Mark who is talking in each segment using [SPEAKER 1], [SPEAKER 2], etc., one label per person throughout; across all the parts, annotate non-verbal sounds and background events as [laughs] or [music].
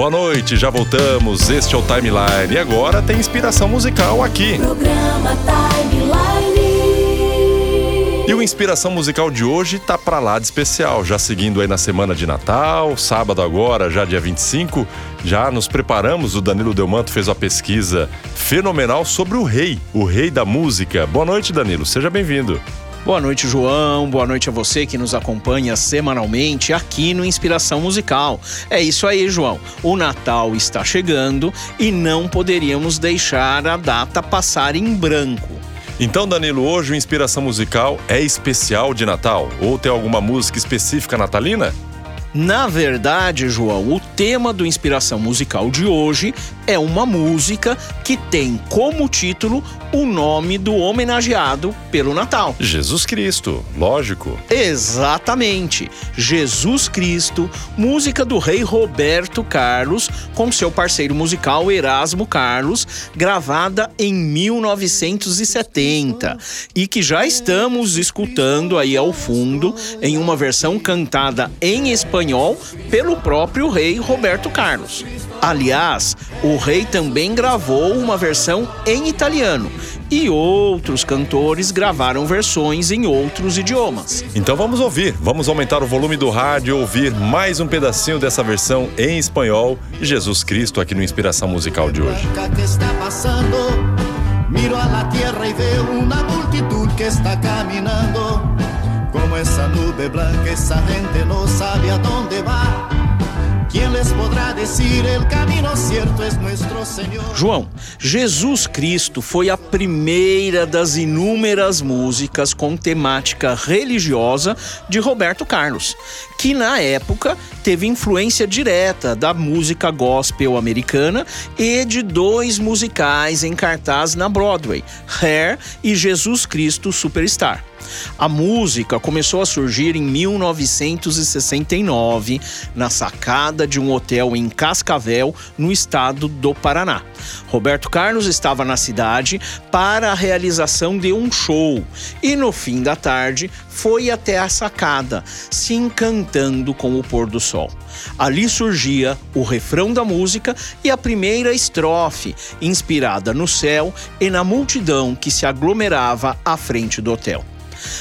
[SPEAKER 1] Boa noite, já voltamos. Este é o Timeline e agora tem inspiração musical aqui.
[SPEAKER 2] Programa Timeline.
[SPEAKER 1] E o Inspiração Musical de hoje tá pra lá de especial, já seguindo aí na semana de Natal, sábado agora, já dia 25, já nos preparamos, o Danilo Delmanto fez uma pesquisa fenomenal sobre o rei, o rei da música. Boa noite, Danilo, seja bem-vindo.
[SPEAKER 3] Boa noite, João. Boa noite a você que nos acompanha semanalmente aqui no Inspiração Musical. É isso aí, João. O Natal está chegando e não poderíamos deixar a data passar em branco.
[SPEAKER 1] Então, Danilo, hoje o Inspiração Musical é especial de Natal? Ou tem alguma música específica natalina?
[SPEAKER 3] Na verdade, João, o tema do Inspiração Musical de hoje é uma música que tem como título o nome do homenageado pelo Natal.
[SPEAKER 1] Jesus Cristo, lógico.
[SPEAKER 3] Exatamente. Jesus Cristo, música do rei Roberto Carlos, com seu parceiro musical Erasmo Carlos, gravada em 1970 e que já estamos escutando aí ao fundo em uma versão cantada em espanhol pelo próprio rei Roberto Carlos. Aliás, o rei também gravou uma versão em italiano e outros cantores gravaram versões em outros idiomas.
[SPEAKER 1] Então vamos ouvir, vamos aumentar o volume do rádio e ouvir mais um pedacinho dessa versão em espanhol de Jesus Cristo aqui no Inspiração Musical de hoje.
[SPEAKER 4] Miro a la tierra y veo una multitud que está caminando. Nube blanca, gente sabe a dónde va. ¿Quién les podrá decir el camino cierto es nuestro Señor?
[SPEAKER 3] João, Jesus Cristo foi a primeira das inúmeras músicas com temática religiosa de Roberto Carlos, que na época teve influência direta da música gospel americana e de dois musicais em cartaz na Broadway, Hair e Jesus Cristo Superstar. A música começou a surgir em 1969, na sacada de um hotel em Cascavel, no estado do Paraná. Roberto Carlos estava na cidade para a realização de um show e no fim da tarde foi até a sacada, se encantando com o pôr do sol. Ali surgia o refrão da música e a primeira estrofe, inspirada no céu e na multidão que se aglomerava à frente do hotel.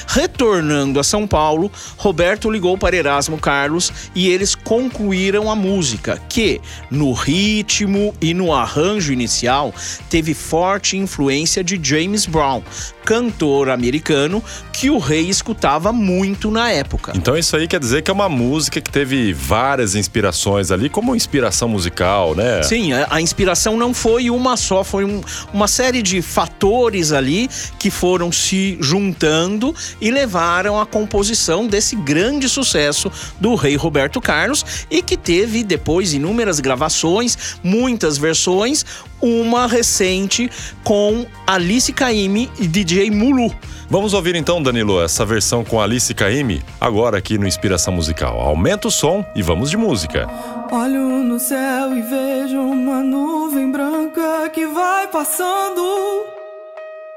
[SPEAKER 3] Retornando a São Paulo, Roberto ligou para Erasmo Carlos e eles concluíram a música, que, no ritmo e no arranjo inicial, teve forte influência de James Brown, cantor americano que o rei escutava muito na época.
[SPEAKER 1] Então isso aí quer dizer que é uma música que teve várias inspirações ali, como inspiração musical, né?
[SPEAKER 3] Sim, a, a inspiração não foi uma só, foi um- uma série de fatores ali que foram se juntando e levaram à composição desse grande sucesso do rei Roberto Carlos e que teve depois inúmeras gravações, muitas versões, uma recente com Alice Caymmi e DJ Mulu.
[SPEAKER 1] Vamos ouvir então, Danilo, essa versão com Alice Caymmi, agora aqui no Inspiração Musical. Aumenta o som e vamos de música.
[SPEAKER 5] Olho no céu e vejo uma nuvem branca que vai passando.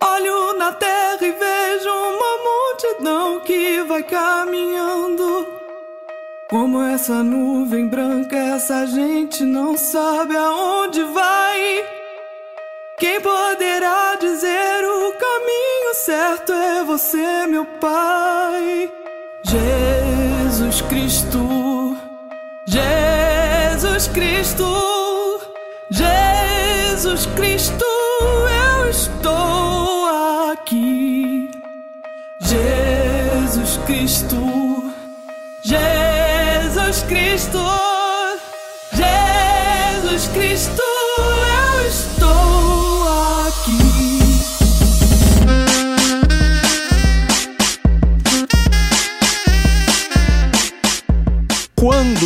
[SPEAKER 5] Olho na terra e vejo uma multidão que vai caminhando. Como essa nuvem branca, essa gente não sabe aonde vai. Quem poderá dizer o caminho certo é você, meu Pai. Jesus Cristo. Jesus Cristo, Jesus Cristo, eu estou aqui. Jesus Cristo, Jesus Cristo, Jesus Cristo,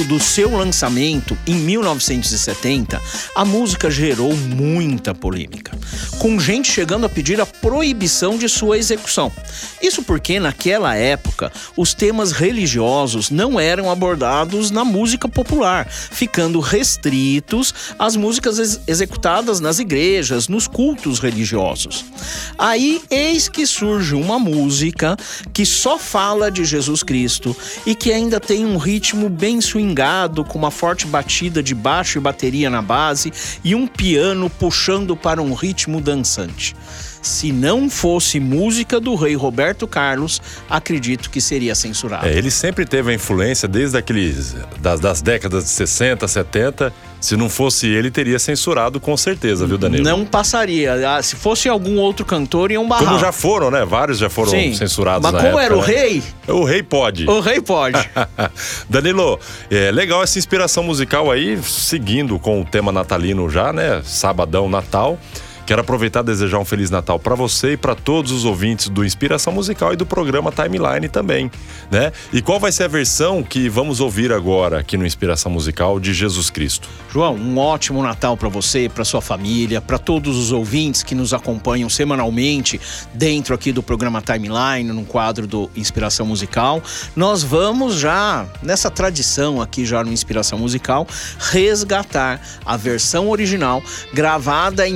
[SPEAKER 3] Do seu lançamento em 1970, a música gerou muita polêmica, com gente chegando a pedir a proibição de sua execução. Isso porque naquela época os temas religiosos não eram abordados na música popular, ficando restritos às músicas ex- executadas nas igrejas, nos cultos religiosos. Aí eis que surge uma música que só fala de Jesus Cristo e que ainda tem um ritmo bem swingado com uma forte batida de baixo e bateria na base e um piano puxando para um ritmo dançante. Se não fosse música do rei Roberto Carlos, acredito que seria censurado.
[SPEAKER 1] É, ele sempre teve a influência desde aqueles das, das décadas de 60, 70. Se não fosse ele, teria censurado com certeza, viu, Danilo?
[SPEAKER 3] Não passaria. Ah, Se fosse algum outro cantor, iam barrar.
[SPEAKER 1] Como já foram, né? Vários já foram
[SPEAKER 3] Sim.
[SPEAKER 1] censurados
[SPEAKER 3] Mas como
[SPEAKER 1] época,
[SPEAKER 3] era o
[SPEAKER 1] né?
[SPEAKER 3] rei,
[SPEAKER 1] O rei pode.
[SPEAKER 3] o rei pode. [laughs]
[SPEAKER 1] Danilo, é legal essa inspiração musical aí, seguindo com o tema natalino já, né? Sabadão, Natal. Quero aproveitar e desejar um Feliz Natal para você e para todos os ouvintes do Inspiração Musical e do programa Timeline também, né? E qual vai ser a versão que vamos ouvir agora aqui no Inspiração Musical de Jesus Cristo?
[SPEAKER 3] João, um ótimo Natal para você, para sua família, para todos os ouvintes que nos acompanham semanalmente dentro aqui do programa Timeline, no quadro do Inspiração Musical. Nós vamos já nessa tradição aqui já no Inspiração Musical resgatar a versão original gravada em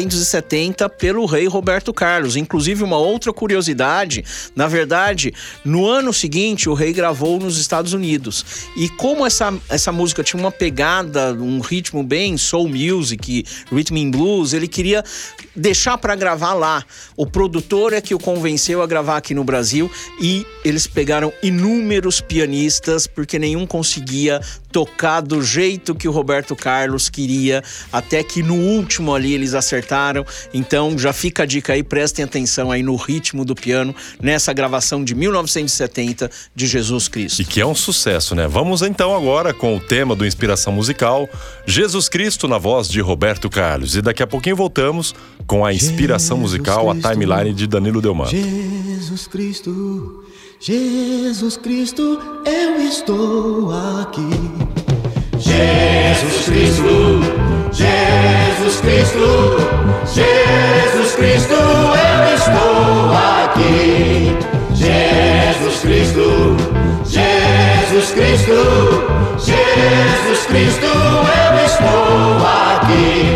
[SPEAKER 3] 1970 pelo rei Roberto Carlos. Inclusive uma outra curiosidade, na verdade, no ano seguinte o rei gravou nos Estados Unidos. E como essa, essa música tinha uma pegada, um ritmo bem soul music, rhythm and blues, ele queria deixar para gravar lá. O produtor é que o convenceu a gravar aqui no Brasil e eles pegaram inúmeros pianistas porque nenhum conseguia tocar do jeito que o Roberto Carlos queria, até que no último ali eles acertaram. Então já fica a dica aí, prestem atenção aí no ritmo do piano nessa gravação de 1970 de Jesus Cristo.
[SPEAKER 1] E que é um sucesso, né? Vamos então agora com o tema do Inspiração Musical, Jesus Cristo na voz de Roberto Carlos. E daqui a pouquinho voltamos com a inspiração musical, a timeline de Danilo Delman.
[SPEAKER 4] Jesus Cristo, Jesus Cristo, eu estou aqui. Jesus Cristo, Jesus Cristo, Jesus Cristo, eu estou aqui. Jesus Cristo, Jesus Cristo, Jesus Cristo, eu estou aqui.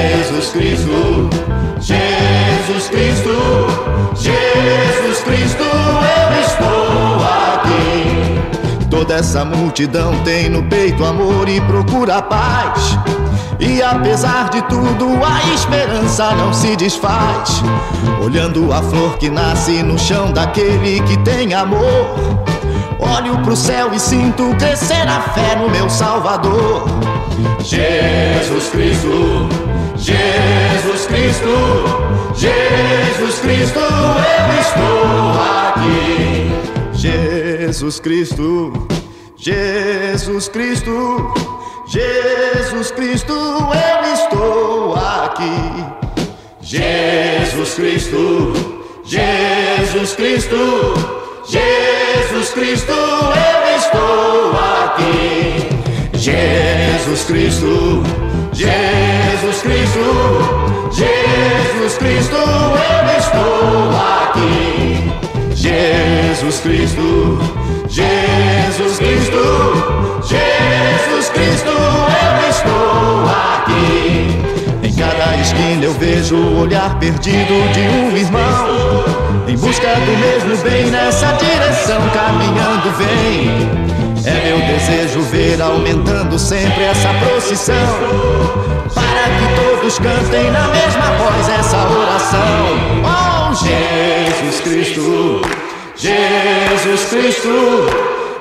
[SPEAKER 4] Cristo, Jesus Cristo, Jesus Cristo, eu estou aqui. Toda essa multidão tem no peito amor e procura paz. E apesar de tudo, a esperança não se desfaz. Olhando a flor que nasce no chão daquele que tem amor. Olho pro céu e sinto crescer a fé no meu Salvador. Jesus Cristo, Jesus Cristo, Jesus Cristo, eu estou aqui. Jesus Cristo, Jesus Cristo, Jesus Cristo, eu estou aqui. Jesus Cristo, Jesus Cristo, Jesus Cristo, eu estou aqui. Jesus Cristo, Jesus Cristo, Jesus Cristo, eu estou aqui. Jesus Cristo, Jesus Cristo, Jesus Cristo, eu estou aqui. Em cada esquina eu vejo o olhar perdido de um irmão. Busca do mesmo bem, nessa direção caminhando vem. É meu desejo ver aumentando sempre essa procissão. Para que todos cantem na mesma voz essa oração. Oh, Jesus Cristo, Jesus Cristo,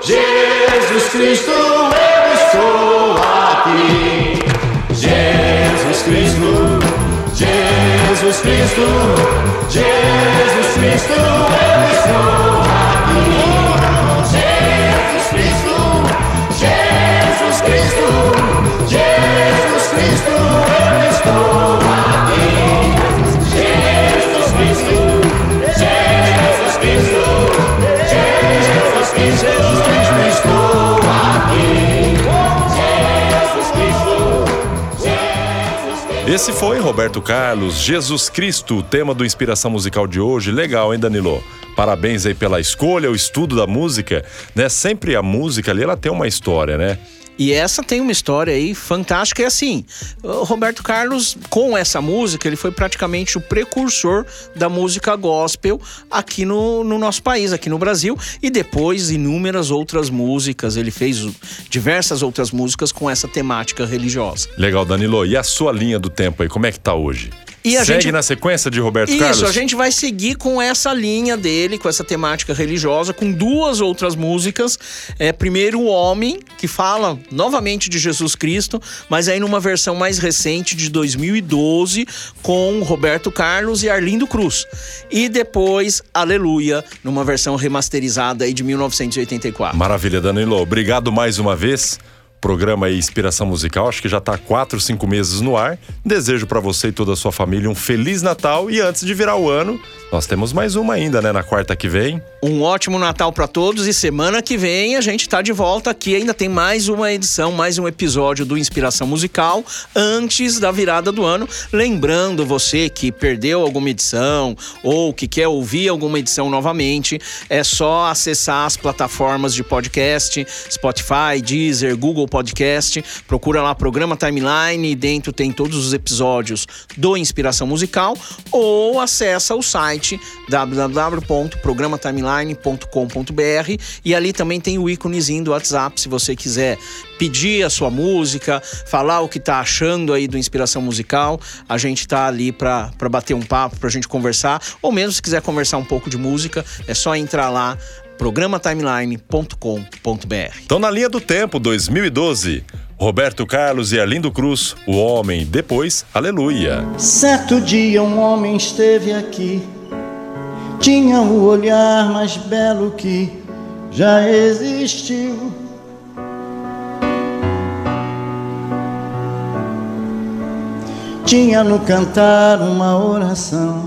[SPEAKER 4] Jesus Cristo, eu estou aqui. Jesus Cristo, Jesus Cristo, Jesus Cristo, eu estou aqui.
[SPEAKER 1] Esse foi Roberto Carlos, Jesus Cristo, o tema do Inspiração Musical de hoje. Legal, hein, Danilo? Parabéns aí pela escolha, o estudo da música, né? Sempre a música ali, ela tem uma história, né?
[SPEAKER 3] E essa tem uma história aí fantástica. E assim, o Roberto Carlos, com essa música, ele foi praticamente o precursor da música gospel aqui no, no nosso país, aqui no Brasil. E depois, inúmeras outras músicas. Ele fez diversas outras músicas com essa temática religiosa.
[SPEAKER 1] Legal, Danilo. E a sua linha do tempo aí, como é que tá hoje?
[SPEAKER 3] E a
[SPEAKER 1] Segue
[SPEAKER 3] gente-
[SPEAKER 1] na sequência de Roberto
[SPEAKER 3] Isso,
[SPEAKER 1] Carlos?
[SPEAKER 3] a gente vai seguir com essa linha dele, com essa temática religiosa, com duas outras músicas. É, primeiro, O Homem, que fala novamente de Jesus Cristo, mas aí numa versão mais recente, de 2012, com Roberto Carlos e Arlindo Cruz. E depois, Aleluia, numa versão remasterizada aí de 1984.
[SPEAKER 1] Maravilha, Danilo. Obrigado mais uma vez. Programa aí Inspiração Musical, acho que já tá quatro, cinco meses no ar. Desejo para você e toda a sua família um feliz Natal e antes de virar o ano, nós temos mais uma ainda, né, na quarta que vem.
[SPEAKER 3] Um ótimo Natal para todos e semana que vem a gente tá de volta aqui. Ainda tem mais uma edição, mais um episódio do Inspiração Musical antes da virada do ano. Lembrando você que perdeu alguma edição ou que quer ouvir alguma edição novamente, é só acessar as plataformas de podcast, Spotify, Deezer, Google Podcast. Procura lá programa Timeline e dentro tem todos os episódios do Inspiração Musical ou acessa o site www.programatimeline.com.br e ali também tem o íconezinho do WhatsApp se você quiser pedir a sua música, falar o que tá achando aí do Inspiração Musical, a gente tá ali pra bater um papo, pra gente conversar, ou mesmo se quiser conversar um pouco de música, é só entrar lá programatimeline.com.br.
[SPEAKER 1] Então, na linha do tempo, 2012, Roberto Carlos e Arlindo Cruz, O Homem, depois, Aleluia.
[SPEAKER 6] Certo dia um homem esteve aqui, tinha o olhar mais belo que já existiu. Tinha no cantar uma oração,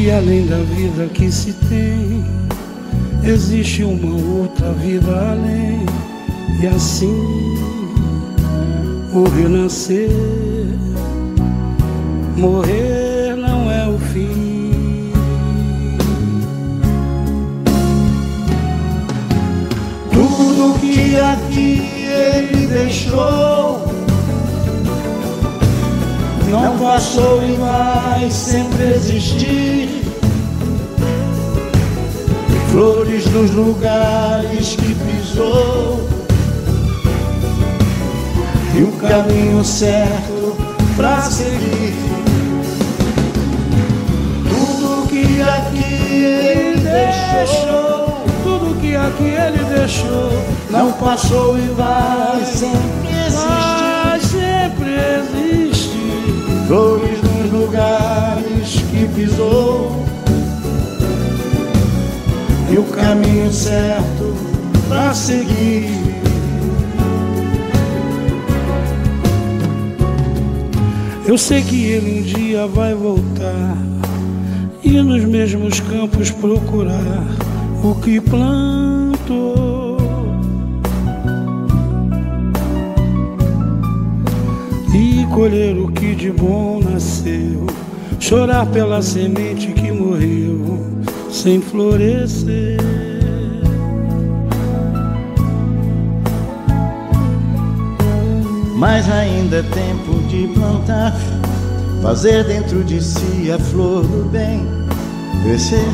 [SPEAKER 7] Que além da vida que se tem, existe uma outra vida além, e assim o renascer, morrer não é o fim.
[SPEAKER 6] Tudo que aqui ele deixou não passou e vai sempre existir. Flores nos lugares que pisou e o caminho certo pra seguir. Tudo que aqui ele deixou
[SPEAKER 7] Tudo que aqui ele deixou
[SPEAKER 6] não passou e vai sempre existir.
[SPEAKER 7] vai sempre existir.
[SPEAKER 6] Flores nos lugares que pisou e o caminho certo pra seguir.
[SPEAKER 7] Eu sei que ele um dia vai voltar e nos mesmos campos procurar o que plantou. Colher o que de bom nasceu, chorar pela semente que morreu sem florescer.
[SPEAKER 6] Mas ainda é tempo de plantar
[SPEAKER 4] fazer dentro de si a flor do bem crescer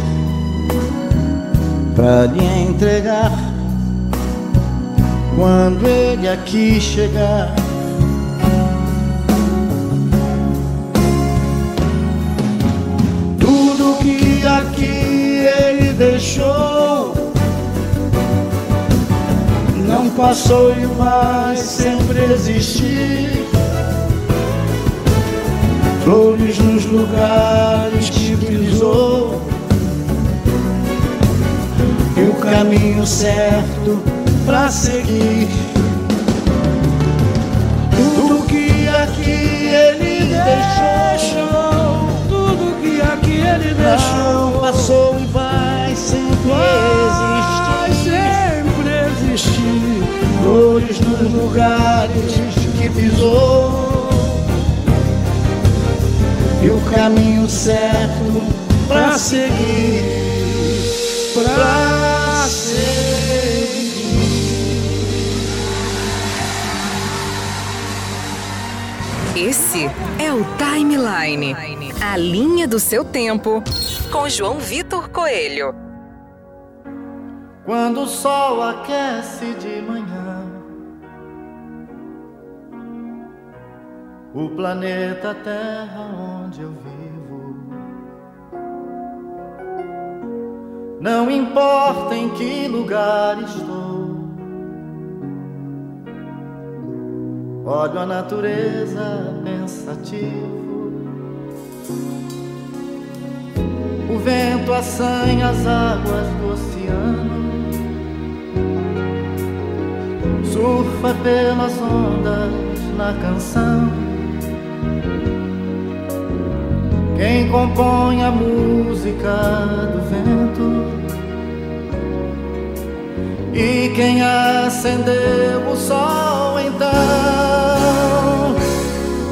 [SPEAKER 4] para lhe entregar quando ele aqui chegar.
[SPEAKER 7] Deixou não passou e vai sempre existir. Flores nos lugares que pisou e o caminho certo pra seguir. Tudo que aqui ele deixou, tudo que aqui ele deixou,
[SPEAKER 4] vai existir.
[SPEAKER 7] sempre existir.
[SPEAKER 4] Flores nos lugares que pisou e o caminho certo pra seguir, pra seguir.
[SPEAKER 8] Esse é o Timeline. A linha do seu tempo. Com João Vitor Coelho.
[SPEAKER 4] Quando o sol aquece de manhã, o planeta Terra onde eu vivo. Não importa em que lugar estou, olho a natureza pensativo. O vento assanha as águas do oceano surfa pelas ondas na canção. Quem compõe a música do vento e quem acendeu o sol então.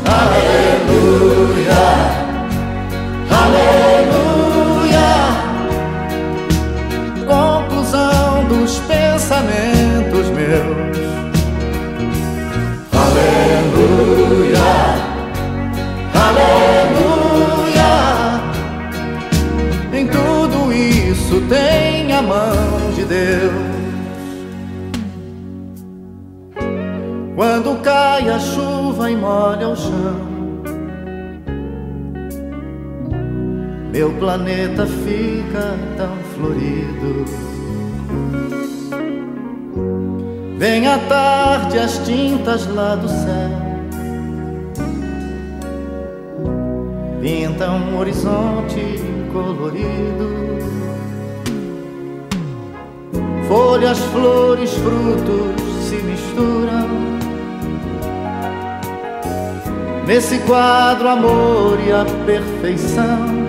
[SPEAKER 4] Aleluia. Chuva e molha o chão, meu planeta fica tão florido. Vem à tarde as tintas lá do céu. Pintam um horizonte colorido. Folhas, flores, frutos se misturam Nesse quadro amor e a perfeição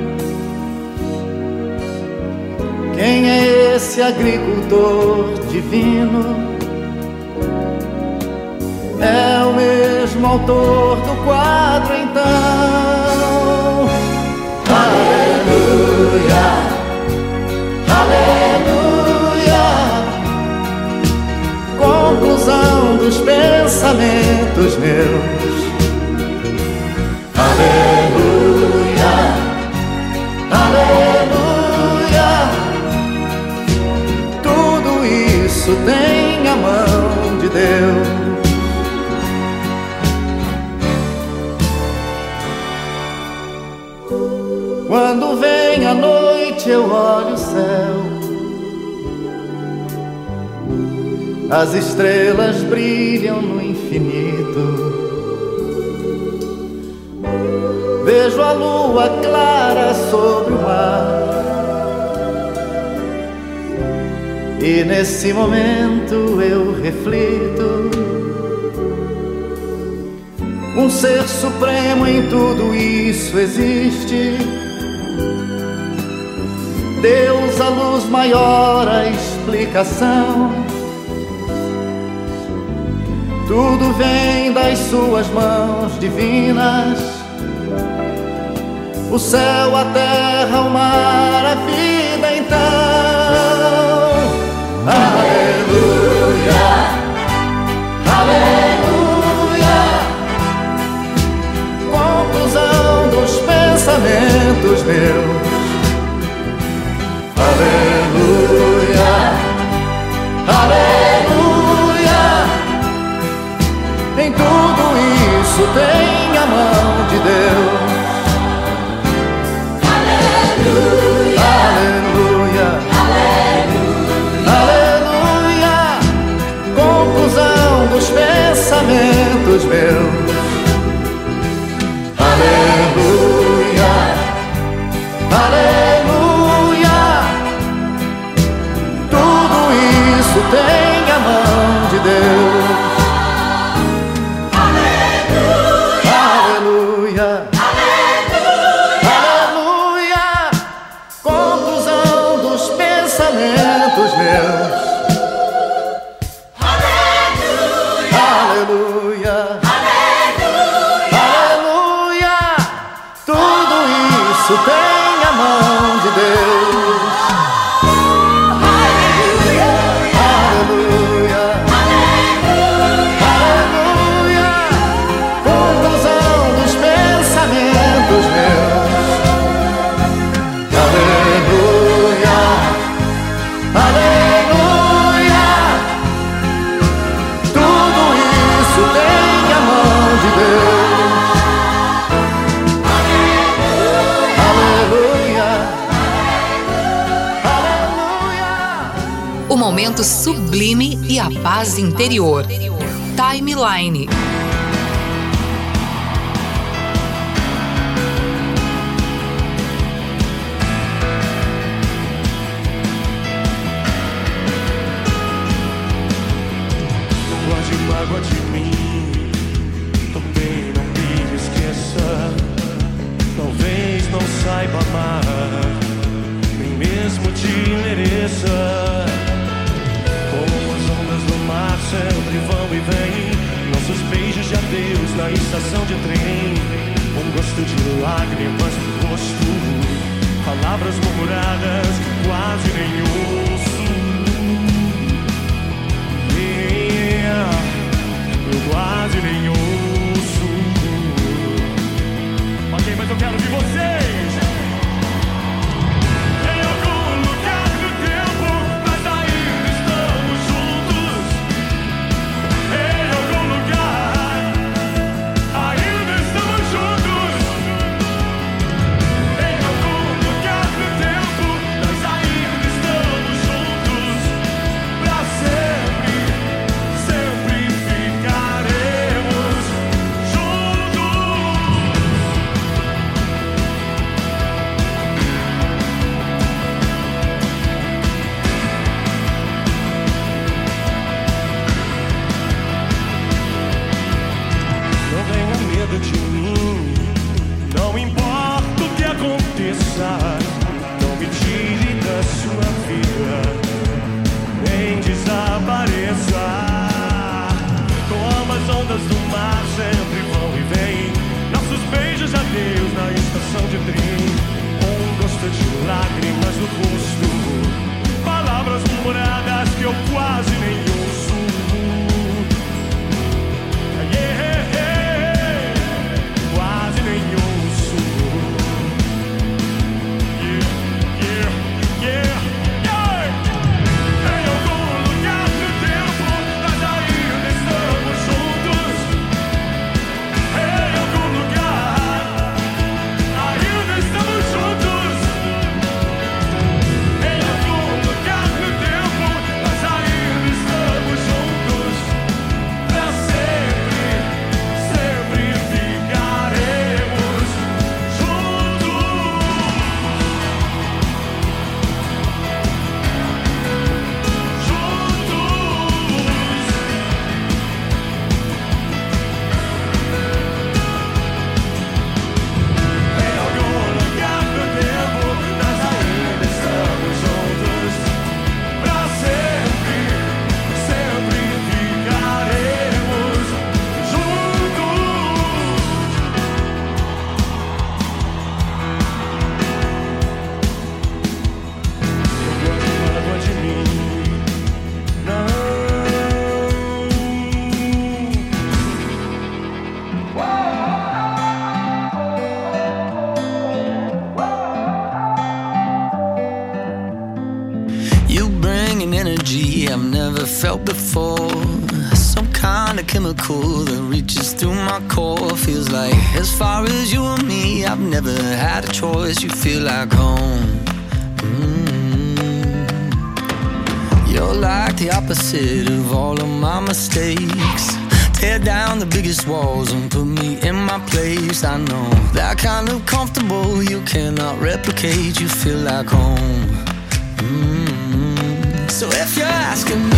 [SPEAKER 4] Quem é esse agricultor divino? É o mesmo autor do quadro, então. Aleluia, aleluia. Conclusão dos pensamentos meus. Aleluia, aleluia. Tudo isso tem a mão de Deus. Quando vem a noite eu olho o céu As estrelas brilham no infinito lua clara sobre o mar E nesse momento eu reflito um ser supremo em tudo isso existe. Deus, a luz maior, a explicação. Tudo vem das suas mãos divinas. O céu, a terra, o mar, a vida então. Aleluia, aleluia
[SPEAKER 8] supera. sublime e a paz interior. Timeline.
[SPEAKER 9] quite the opposite of all of my mistakes. Tear down the biggest walls and put me in my place. I know that kind of comfortable you cannot replicate. You feel like home. Mm -hmm. So if you're asking me.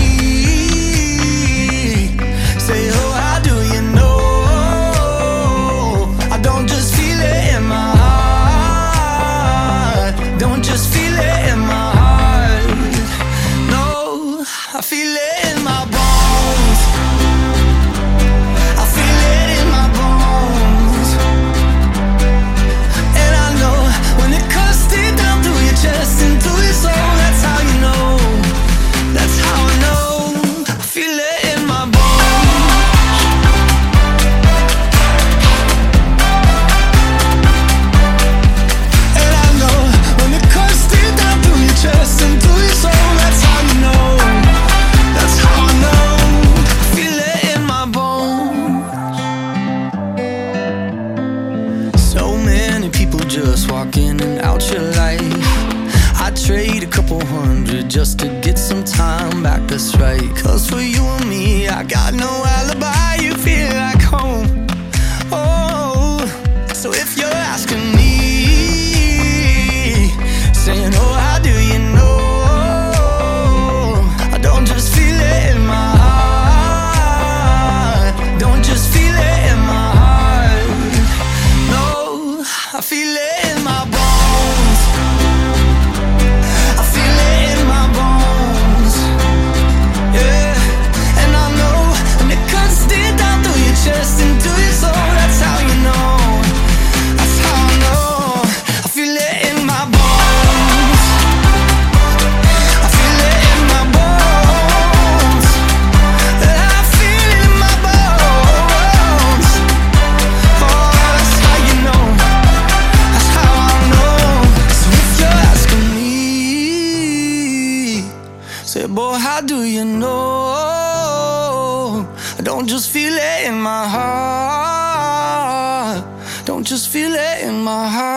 [SPEAKER 9] just to get some time back. That's right. Cause for you and my heart.